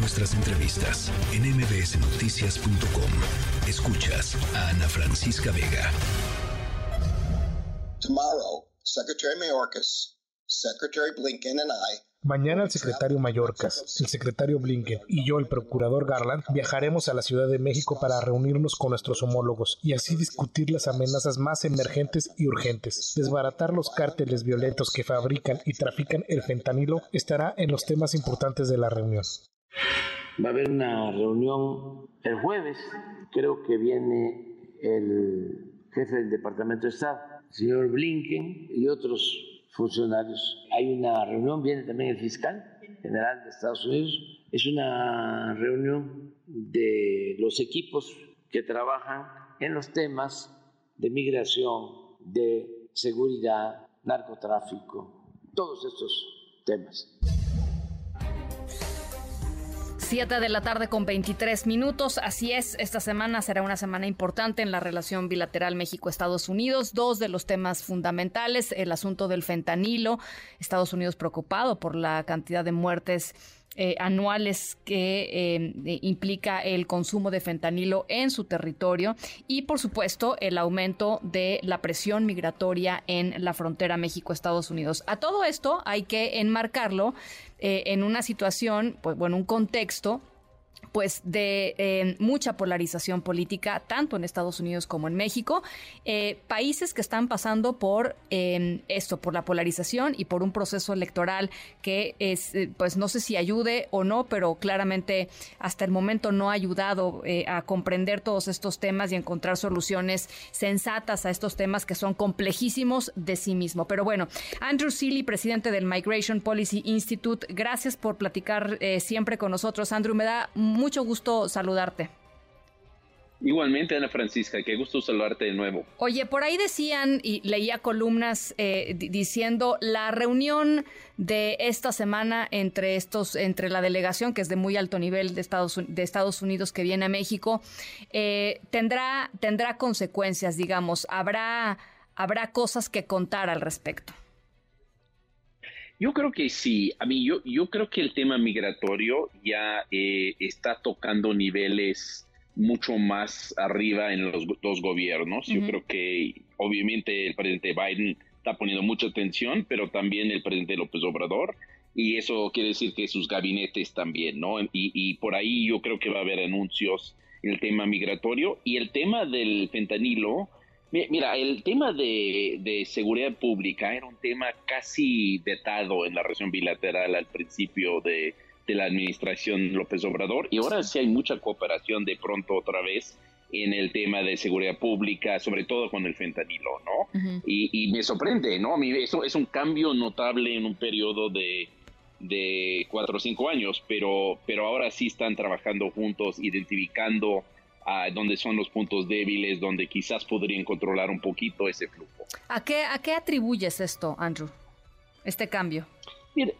nuestras entrevistas en mbsnoticias.com. Escuchas a Ana Francisca Vega. Tomorrow, Secretary Mayorkas, Secretary Blinken and I Mañana el secretario Mayorkas, el secretario Blinken y yo, el procurador Garland, viajaremos a la Ciudad de México para reunirnos con nuestros homólogos y así discutir las amenazas más emergentes y urgentes. Desbaratar los cárteles violentos que fabrican y trafican el fentanilo estará en los temas importantes de la reunión. Va a haber una reunión el jueves, creo que viene el jefe del Departamento de Estado, el señor Blinken y otros funcionarios. Hay una reunión, viene también el fiscal general de Estados Unidos. Es una reunión de los equipos que trabajan en los temas de migración, de seguridad, narcotráfico, todos estos temas. 7 de la tarde con 23 minutos. Así es, esta semana será una semana importante en la relación bilateral México-Estados Unidos. Dos de los temas fundamentales, el asunto del fentanilo, Estados Unidos preocupado por la cantidad de muertes eh, anuales que eh, implica el consumo de fentanilo en su territorio y por supuesto el aumento de la presión migratoria en la frontera México-Estados Unidos. A todo esto hay que enmarcarlo eh, en una situación, pues bueno, un contexto pues de eh, mucha polarización política, tanto en Estados Unidos como en México, eh, países que están pasando por em, esto, por la polarización y por un proceso electoral que es, eh, pues no sé si ayude o no, pero claramente hasta el momento no ha ayudado a comprender todos estos temas y encontrar soluciones sensatas a estos temas que son complejísimos de sí mismo. Pero bueno, Andrew Seeley, presidente del Migration Policy Institute, gracias por platicar siempre con nosotros. Andrew, me da mucho gusto saludarte. Igualmente, Ana Francisca, qué gusto saludarte de nuevo. Oye, por ahí decían y leía columnas eh, diciendo la reunión de esta semana entre estos, entre la delegación que es de muy alto nivel de Estados, de Estados Unidos que viene a México, eh, tendrá tendrá consecuencias, digamos, habrá habrá cosas que contar al respecto. Yo creo que sí. A mí, yo, yo creo que el tema migratorio ya eh, está tocando niveles mucho más arriba en los dos gobiernos. Yo creo que obviamente el presidente Biden está poniendo mucha atención, pero también el presidente López Obrador. Y eso quiere decir que sus gabinetes también, ¿no? Y, y por ahí yo creo que va a haber anuncios en el tema migratorio. Y el tema del fentanilo, Mira, el tema de, seguridad pública era un tema casi vetado en la relación bilateral al principio de, la administración López Obrador y ahora sí hay mucha cooperación de pronto otra vez en el tema de seguridad pública, sobre todo con el fentanilo, ¿no? y, me sorprende, ¿no? A mí eso es un cambio notable en un periodo de, de cuatro o cinco años, pero, pero ahora sí están trabajando juntos, identificando donde son los puntos débiles, donde quizás podrían controlar un poquito ese flujo. ¿A qué, a qué atribuyes esto, Andrew? Este cambio. Mira,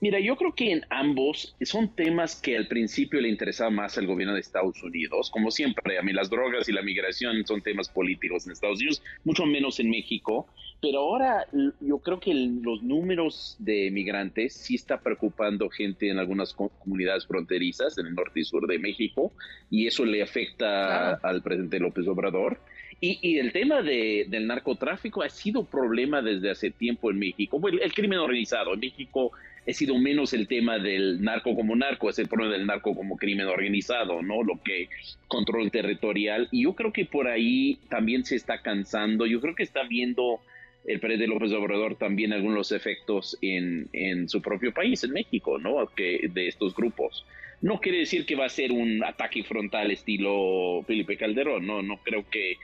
mira, yo creo que en ambos son temas que al principio le interesaba más al gobierno de Estados Unidos. Como siempre, a mí las drogas y la migración son temas políticos en Estados Unidos, mucho menos en México. Pero ahora yo creo que los números de migrantes sí está preocupando gente en algunas comunidades fronterizas en el norte y sur de México y eso le afecta al presidente López Obrador. Y, el tema del narcotráfico ha sido problema desde hace tiempo en México. el, crimen organizado en México ha sido menos el tema del narco como narco, es el problema del narco como crimen organizado, ¿no? Lo que control territorial. Y yo creo que por ahí también se está cansando. Yo creo que está viendo el presidente López Obrador también algunos efectos en, en, su propio país, en México, ¿no? De estos grupos. No quiere decir que va a ser un ataque frontal estilo Felipe Calderón, no, no creo que,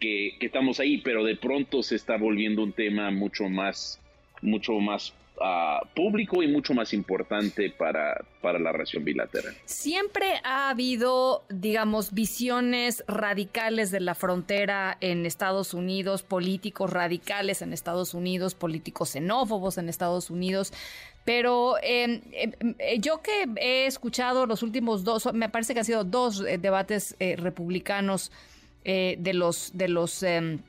que, que estamos ahí, pero de pronto se está volviendo un tema mucho más, mucho más público y mucho más importante para, para la relación bilateral. Siempre ha habido, digamos, visiones radicales de la frontera en Estados Unidos, políticos radicales en Estados Unidos, políticos xenófobos en Estados Unidos. Pero em, em, eh, yo que he escuchado los últimos dos, me parece que han sido dos eh, debates eh, republicanos de los de los em,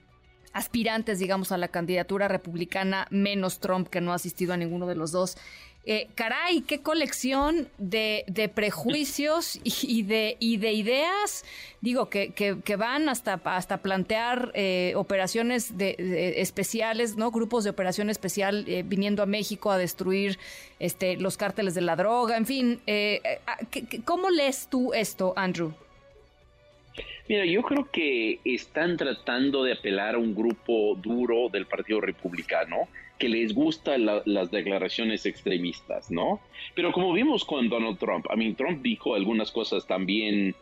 aspirantes, digamos, a la candidatura republicana, menos Trump, que no ha asistido a ninguno de los dos. eh, caray, qué colección de, prejuicios y, de, y de ideas, digo, que, que, van hasta, hasta plantear eh, operaciones de, especiales, ¿no? Grupos de operación especial eh, viniendo a México a destruir este, los cárteles de la droga, en fin. ¿Cómo lees tú esto, Andrew? Mira, yo creo que están tratando de apelar a un grupo duro del Partido Republicano que les gustan las declaraciones extremistas, ¿no? Pero como vimos con Donald Trump, a mí Trump dijo algunas cosas también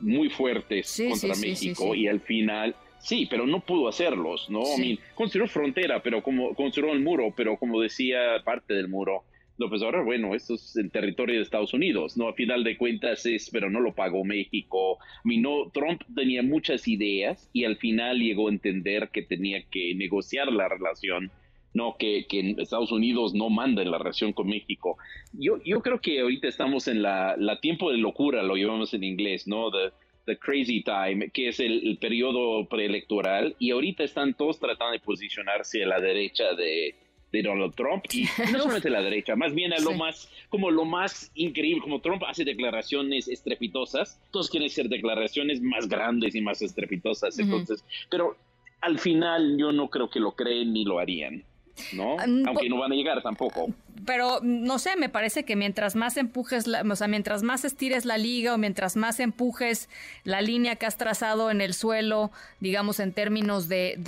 muy fuertes contra México y al final sí, pero no pudo hacerlos, ¿no? I mean, construyó frontera, pero como construyó el muro, pero como decía parte del muro, López Obrador, bueno, esto es el territorio de Estados Unidos, ¿no? A final de cuentas es, pero no lo pagó México. No, Trump tenía muchas ideas y al final llegó a entender que tenía que negociar la relación no que, que Estados Unidos no manda en la relación con México. Yo, yo creo que ahorita estamos en la, la tiempo de locura, lo llevamos en inglés, ¿no? The, the crazy time, que es el, periodo preelectoral, y ahorita están todos tratando de posicionarse a la derecha de, de Donald Trump y no solamente la derecha, más bien a lo más, como lo más increíble, como Trump hace declaraciones estrepitosas, todos quieren hacer declaraciones más grandes y más estrepitosas, entonces, pero al final yo no creo que lo creen ni lo harían. ¿no? Aunque no van a llegar tampoco. Pero no sé, me parece que mientras más empujes, o sea, mientras más estires la liga o mientras más empujes la línea que has trazado en el suelo, digamos en términos de,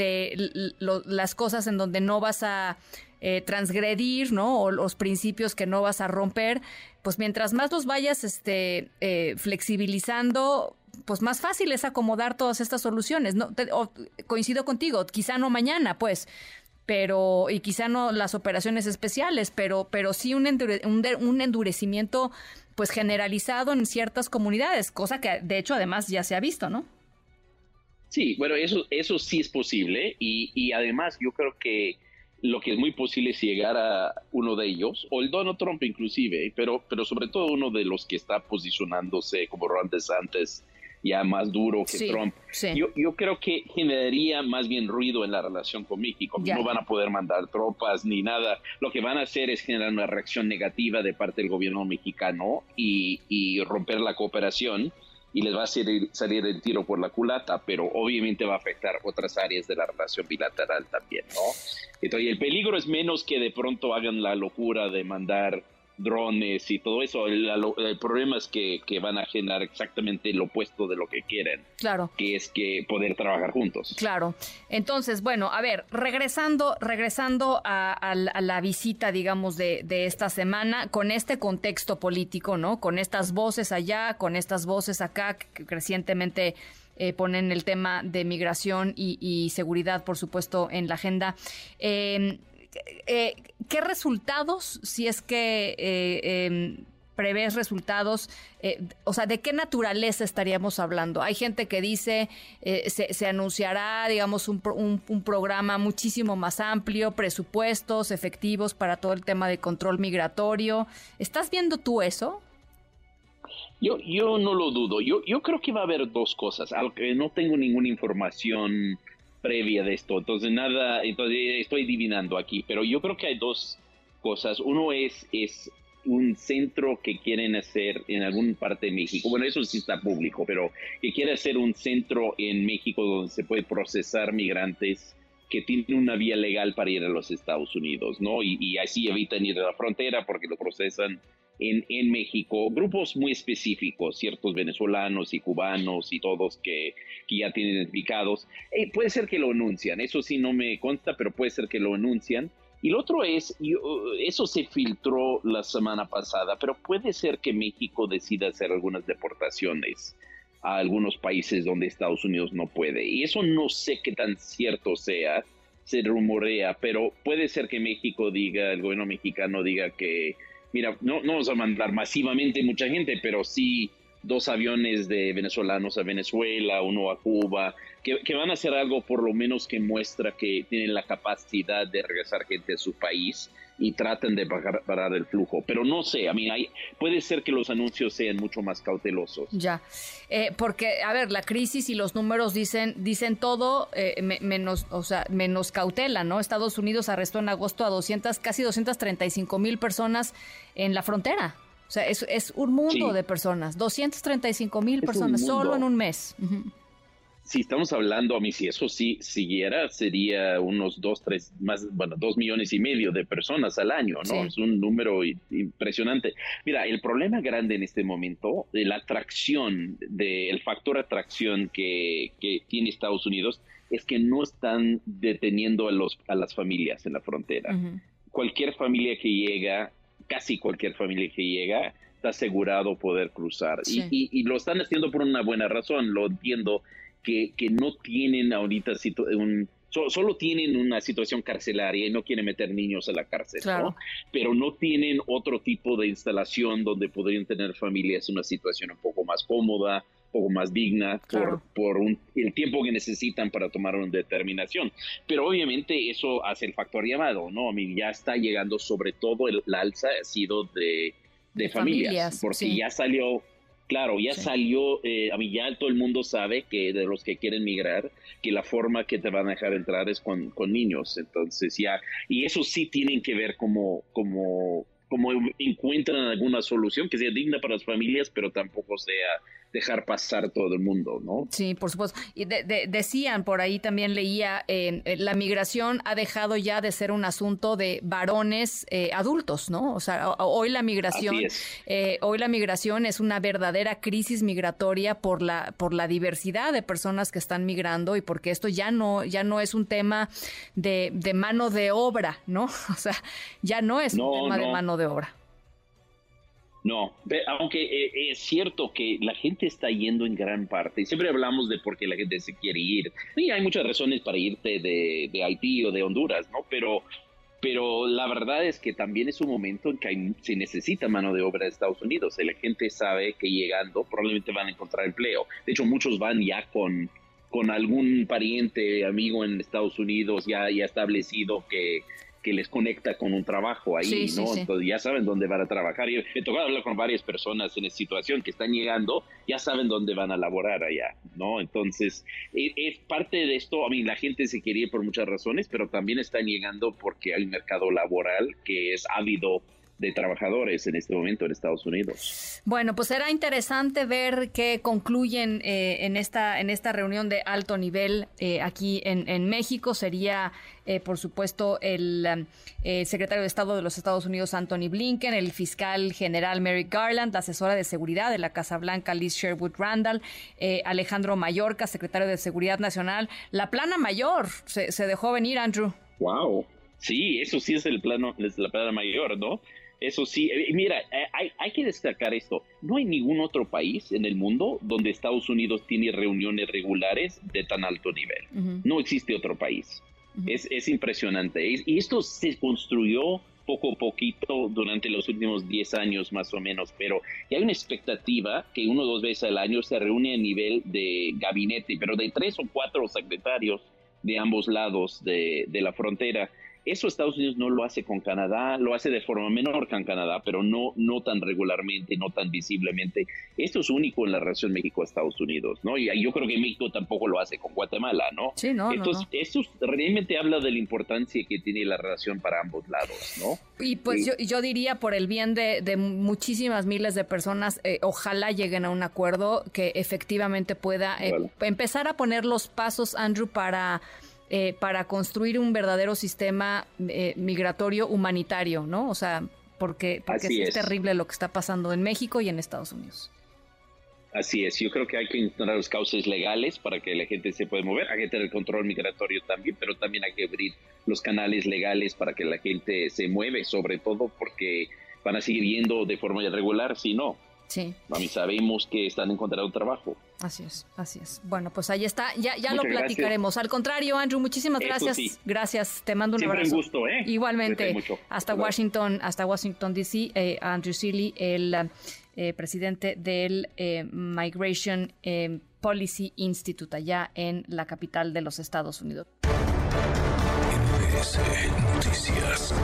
las cosas en donde no vas a eh, transgredir, ¿no? O los principios que no vas a romper, pues mientras más los vayas este, eh, flexibilizando, pues más fácil es acomodar todas estas soluciones. No, coincido contigo, quizá no mañana, pues, pero y quizá no las operaciones especiales, pero pero sí un, un, endurecimiento pues generalizado en ciertas comunidades, cosa que de hecho además ya se ha visto, ¿no? Sí, bueno, eso eso sí es posible y, y además yo creo que lo que es muy posible es llegar a uno de ellos, o el Donald Trump inclusive, pero, pero sobre todo uno de los que está posicionándose como Ron DeSantis ya más duro que Trump. Yo, yo creo que generaría más bien ruido en la relación con México. No van a poder mandar tropas ni nada. Lo que van a hacer es generar una reacción negativa de parte del gobierno mexicano y, y romper la cooperación y les va a salir, salir, el tiro por la culata, pero obviamente va a afectar otras áreas de la relación bilateral también, ¿no? Entonces, el peligro es menos que de pronto hagan la locura de mandar drones y todo eso. El, problema es que, van a generar exactamente lo opuesto de lo que quieren. Claro. Que es que poder trabajar juntos. Claro. Entonces, bueno, a ver, regresando, regresando a, la visita, digamos, de, esta semana, con este contexto político, ¿no? Con estas voces allá, con estas voces acá, que recientemente eh, ponen el tema de migración y, seguridad, por supuesto, en la agenda. Eh, eh, ¿qué resultados, si es que eh, em, prevés resultados, eh, o sea, ¿de qué naturaleza estaríamos hablando? Hay gente que dice, se, anunciará, digamos, un, programa muchísimo más amplio, presupuestos efectivos para todo el tema de control migratorio. ¿Estás viendo tú eso? Yo, yo no lo dudo. Yo, yo creo que va a haber dos cosas, no tengo ninguna información previa de esto. Entonces, nada, entonces estoy adivinando aquí, pero yo creo que hay dos cosas. Uno es, es un centro que quieren hacer en alguna parte de México. Bueno, eso sí está público, pero que quiere hacer un centro en México donde se puede procesar migrantes que tienen una vía legal para ir a los Estados Unidos, ¿no? Y, y así evitan ir a la frontera porque lo procesan en, en, México, grupos muy específicos, ciertos venezolanos y cubanos y todos que, que ya tienen identificados. Eh, puede ser que lo anuncian, eso sí no me consta, pero puede ser que lo anuncian. Y lo otro es, eso se filtró la semana pasada, pero puede ser que México decida hacer algunas deportaciones a algunos países donde Estados Unidos no puede. Y eso no sé qué tan cierto sea, se rumorea, pero puede ser que México diga, el gobierno mexicano diga que mira, no, no vamos a mandar masivamente mucha gente, pero sí dos aviones de venezolanos a Venezuela, uno a Cuba, que, van a hacer algo por lo menos que muestra que tienen la capacidad de regresar gente a su país y traten de parar, el flujo. Pero no sé, a mí hay, puede ser que los anuncios sean mucho más cautelosos. Ya, eh, porque, a ver, la crisis y los números dicen, dicen todo eh, menos, o sea, menos cautela, ¿no? Estados Unidos arrestó en agosto a 200, casi 235 mil personas en la frontera. O sea, es, es un mundo de personas, 235 mil personas solo en un mes. Si estamos hablando, a mí, si eso sí siguiera, sería unos dos, tres, más, bueno, dos millones y medio de personas al año, ¿no? Es un número impresionante. Mira, el problema grande en este momento, de la atracción, del factor atracción que, que tiene Estados Unidos, es que no están deteniendo a, los, a las familias en la frontera. Cualquier familia que llega casi cualquier familia que llega está asegurado poder cruzar. Y, lo están haciendo por una buena razón, lo entiendo, que, que no tienen ahorita un, solo tienen una situación carcelaria y no quieren meter niños a la cárcel, pero no tienen otro tipo de instalación donde podrían tener familias en una situación un poco más cómoda, poco más digna por, por un, el tiempo que necesitan para tomar una determinación. Pero obviamente eso hace el factor llamado, ¿no? A mí ya está llegando sobre todo el, alza ha sido de, de, familias, porque ya salió, claro, ya salió, eh, a mí ya todo el mundo sabe que de los que quieren migrar, que la forma que te van a dejar entrar es con, con niños, entonces ya, y eso sí tienen que ver como, como como encuentran alguna solución que sea digna para las familias, pero tampoco sea dejar pasar todo el mundo, ¿no? Sí, por supuesto. Y decían, por ahí también leía, eh, la migración ha dejado ya de ser un asunto de varones eh, adultos, ¿no? O sea, hoy la migración, eh, hoy la migración es una verdadera crisis migratoria por la por la diversidad de personas que están migrando y porque esto ya no ya no es un tema de, de mano de obra, ¿no? O sea, ya no es un tema de mano de obra. No, aunque eh, es cierto que la gente está yendo en gran parte, siempre hablamos de por qué la gente se quiere ir, y hay muchas razones para irte de, Haití o de Honduras, ¿no? Pero, pero la verdad es que también es un momento en que se necesita mano de obra de Estados Unidos, la gente sabe que llegando probablemente van a encontrar empleo, de hecho muchos van ya con, con algún pariente, amigo en Estados Unidos ya, ya establecido que que les conecta con un trabajo ahí, ¿no? Entonces ya saben dónde van a trabajar. Y he tocado hablar con varias personas en esa situación que están llegando, ya saben dónde van a laborar allá, ¿no? Entonces, e, es, parte de esto, a mí la gente se quiere ir por muchas razones, pero también están llegando porque hay un mercado laboral que es ávido de trabajadores en este momento en Estados Unidos. Bueno, pues será interesante ver qué concluyen eh, en esta en esta reunión de alto nivel eh, aquí en, en, México. Sería, eh, por supuesto, el secretario de Estado de los Estados Unidos, Anthony Blinken, el fiscal general Merrick Garland, la asesora de seguridad de la Casa Blanca, Liz Sherwood Randall, Alejandro Mayorka, secretario de Seguridad Nacional. La plana mayor se, se dejó venir, Andrew. Wow. Sí, eso sí es el plano, es la plana mayor, ¿no? Eso sí, eh, mira, eh, hay, hay, que destacar esto. No hay ningún otro país en el mundo donde Estados Unidos tiene reuniones regulares de tan alto nivel. No existe otro país. es, es, impresionante. Y esto se construyó poco a poquito durante los últimos 10 años más o menos, pero hay una expectativa que uno o dos veces al año se reúne a nivel de gabinete, pero de tres o cuatro secretarios de ambos lados de, de la frontera eso Estados Unidos no lo hace con Canadá, lo hace de forma menor que en Canadá, pero no, no tan regularmente, no tan visiblemente. Esto es único en la relación México-Estados Unidos, ¿no? Y yo creo que México tampoco lo hace con Guatemala, ¿no? Sí, no, Entonces, Esto realmente habla de la importancia que tiene la relación para ambos lados, ¿no? Y pues yo, yo, diría por el bien de, de muchísimas miles de personas, eh, ojalá lleguen a un acuerdo que efectivamente pueda eh, empezar a poner los pasos, Andrew, para eh, para construir un verdadero sistema eh, migratorio humanitario, ¿no? O sea, porque, es, terrible lo que está pasando en México y en Estados Unidos. Así es, yo creo que hay que encontrar los cauces legales para que la gente se pueda mover, hay que tener el control migratorio también, pero también hay que abrir los canales legales para que la gente se mueve, sobre todo porque van a seguir yendo de forma irregular, si no. Sí. A mí sabemos que están encontrando trabajo. Así es, así es. Bueno, pues ahí está, ya, ya lo platicaremos. Al contrario, Andrew, muchísimas gracias. Gracias, te mando un Siempre abrazo. un gusto, ¿eh? Igualmente, hasta Washington, hasta Washington DC, eh, Andrew Seeley, el eh, presidente del eh, Migration Policy Institute allá en la capital de los Estados Unidos. Noticias.